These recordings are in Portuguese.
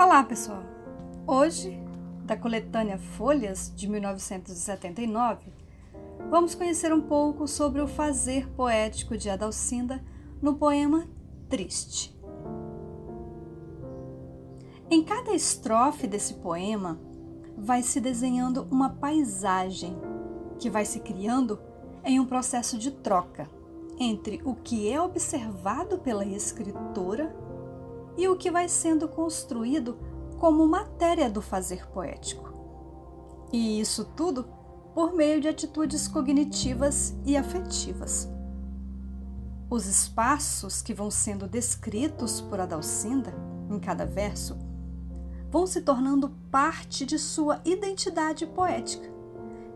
Olá, pessoal! Hoje, da coletânea Folhas de 1979, vamos conhecer um pouco sobre o fazer poético de Adalcinda no poema Triste. Em cada estrofe desse poema, vai se desenhando uma paisagem que vai se criando em um processo de troca entre o que é observado pela escritora e o que vai sendo construído como matéria do fazer poético. E isso tudo por meio de atitudes cognitivas e afetivas. Os espaços que vão sendo descritos por Adalcinda em cada verso vão se tornando parte de sua identidade poética,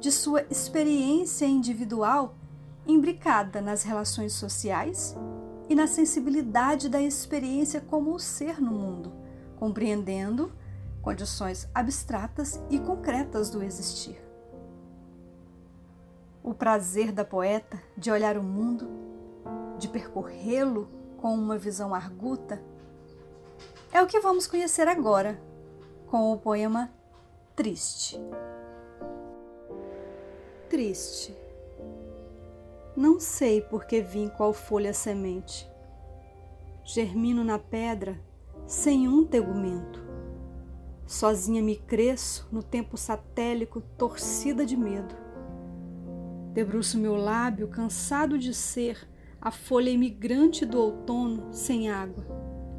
de sua experiência individual imbricada nas relações sociais e na sensibilidade da experiência como o ser no mundo, compreendendo condições abstratas e concretas do existir. O prazer da poeta de olhar o mundo, de percorrê-lo com uma visão arguta, é o que vamos conhecer agora com o poema Triste. Triste não sei por que vim qual folha semente. Germino na pedra sem um tegumento. Sozinha me cresço no tempo satélico, torcida de medo. Debruço meu lábio, cansado de ser a folha imigrante do outono sem água,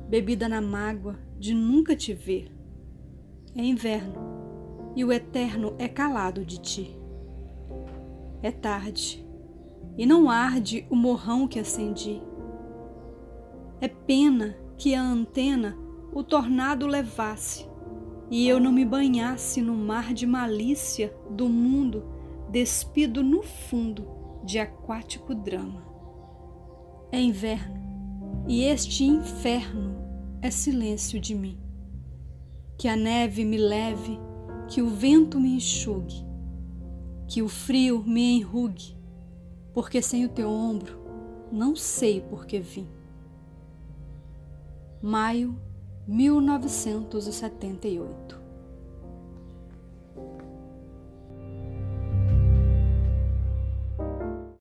bebida na mágoa de nunca te ver. É inverno e o eterno é calado de ti. É tarde e não arde o morrão que acendi. É pena que a antena o tornado levasse e eu não me banhasse no mar de malícia do mundo despido no fundo de aquático drama. É inverno e este inferno é silêncio de mim. Que a neve me leve, que o vento me enxugue, que o frio me enrugue porque sem o teu ombro não sei por que vim. Maio 1978